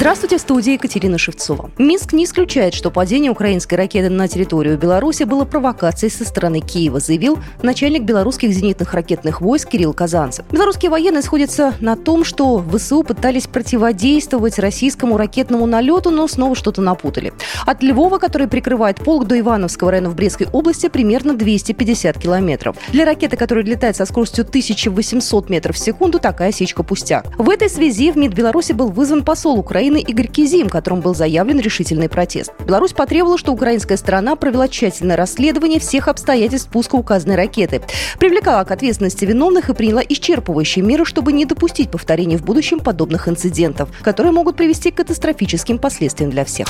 Здравствуйте, в студии Екатерина Шевцова. Минск не исключает, что падение украинской ракеты на территорию Беларуси было провокацией со стороны Киева, заявил начальник белорусских зенитных ракетных войск Кирилл Казанцев. Белорусские военные сходятся на том, что ВСУ пытались противодействовать российскому ракетному налету, но снова что-то напутали. От Львова, который прикрывает полк до Ивановского района в Брестской области, примерно 250 километров. Для ракеты, которая летает со скоростью 1800 метров в секунду, такая сечка пустяк. В этой связи в МИД Беларуси был вызван посол Украины Украины Игорь Кизим, которым был заявлен решительный протест. Беларусь потребовала, что украинская сторона провела тщательное расследование всех обстоятельств пуска указанной ракеты, привлекала к ответственности виновных и приняла исчерпывающие меры, чтобы не допустить повторения в будущем подобных инцидентов, которые могут привести к катастрофическим последствиям для всех.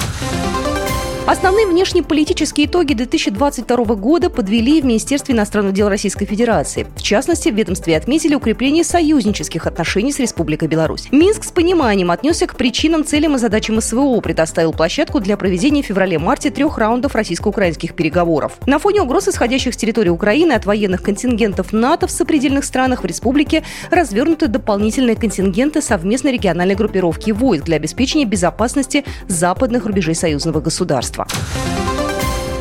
Основные внешнеполитические итоги 2022 года подвели в Министерстве иностранных дел Российской Федерации. В частности, в ведомстве отметили укрепление союзнических отношений с Республикой Беларусь. Минск с пониманием отнесся к причинам, целям и задачам СВО, предоставил площадку для проведения в феврале-марте трех раундов российско-украинских переговоров. На фоне угроз, исходящих с территории Украины от военных контингентов НАТО в сопредельных странах в республике, развернуты дополнительные контингенты совместной региональной группировки войск для обеспечения безопасности западных рубежей союзного государства. Państwa.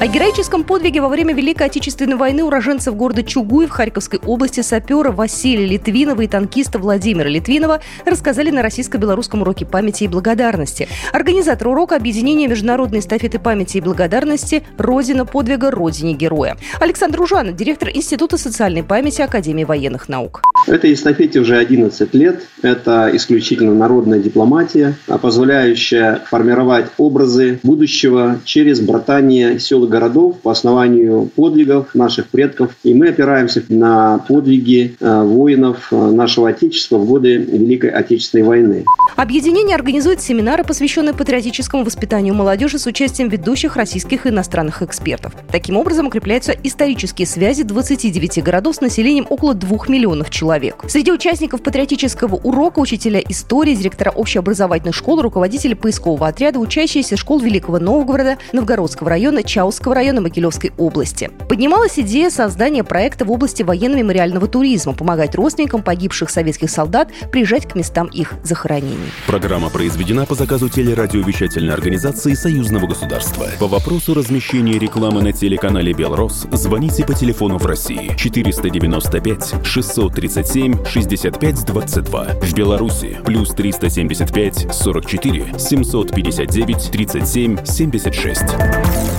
О героическом подвиге во время Великой Отечественной войны уроженцев города Чугуй в Харьковской области сапера Василия Литвинова и танкиста Владимира Литвинова рассказали на российско-белорусском уроке памяти и благодарности. Организатор урока – объединение международной эстафеты памяти и благодарности «Родина подвига Родине героя». Александр Ужанов, директор Института социальной памяти Академии военных наук. Этой эстафете уже 11 лет. Это исключительно народная дипломатия, позволяющая формировать образы будущего через братание сел городов по основанию подвигов наших предков. И мы опираемся на подвиги э, воинов э, нашего Отечества в годы Великой Отечественной войны. Объединение организует семинары, посвященные патриотическому воспитанию молодежи с участием ведущих российских и иностранных экспертов. Таким образом, укрепляются исторические связи 29 городов с населением около 2 миллионов человек. Среди участников патриотического урока учителя истории, директора общеобразовательной школы, руководители поискового отряда, учащиеся школ Великого Новгорода, Новгородского района, Чаус Кировского района Могилевской области. Поднималась идея создания проекта в области военно-мемориального туризма, помогать родственникам погибших советских солдат приезжать к местам их захоронений. Программа произведена по заказу телерадиовещательной организации Союзного государства. По вопросу размещения рекламы на телеканале «Белрос» звоните по телефону в России 495 637 65 22. В Беларуси плюс 375 44 759 37 76.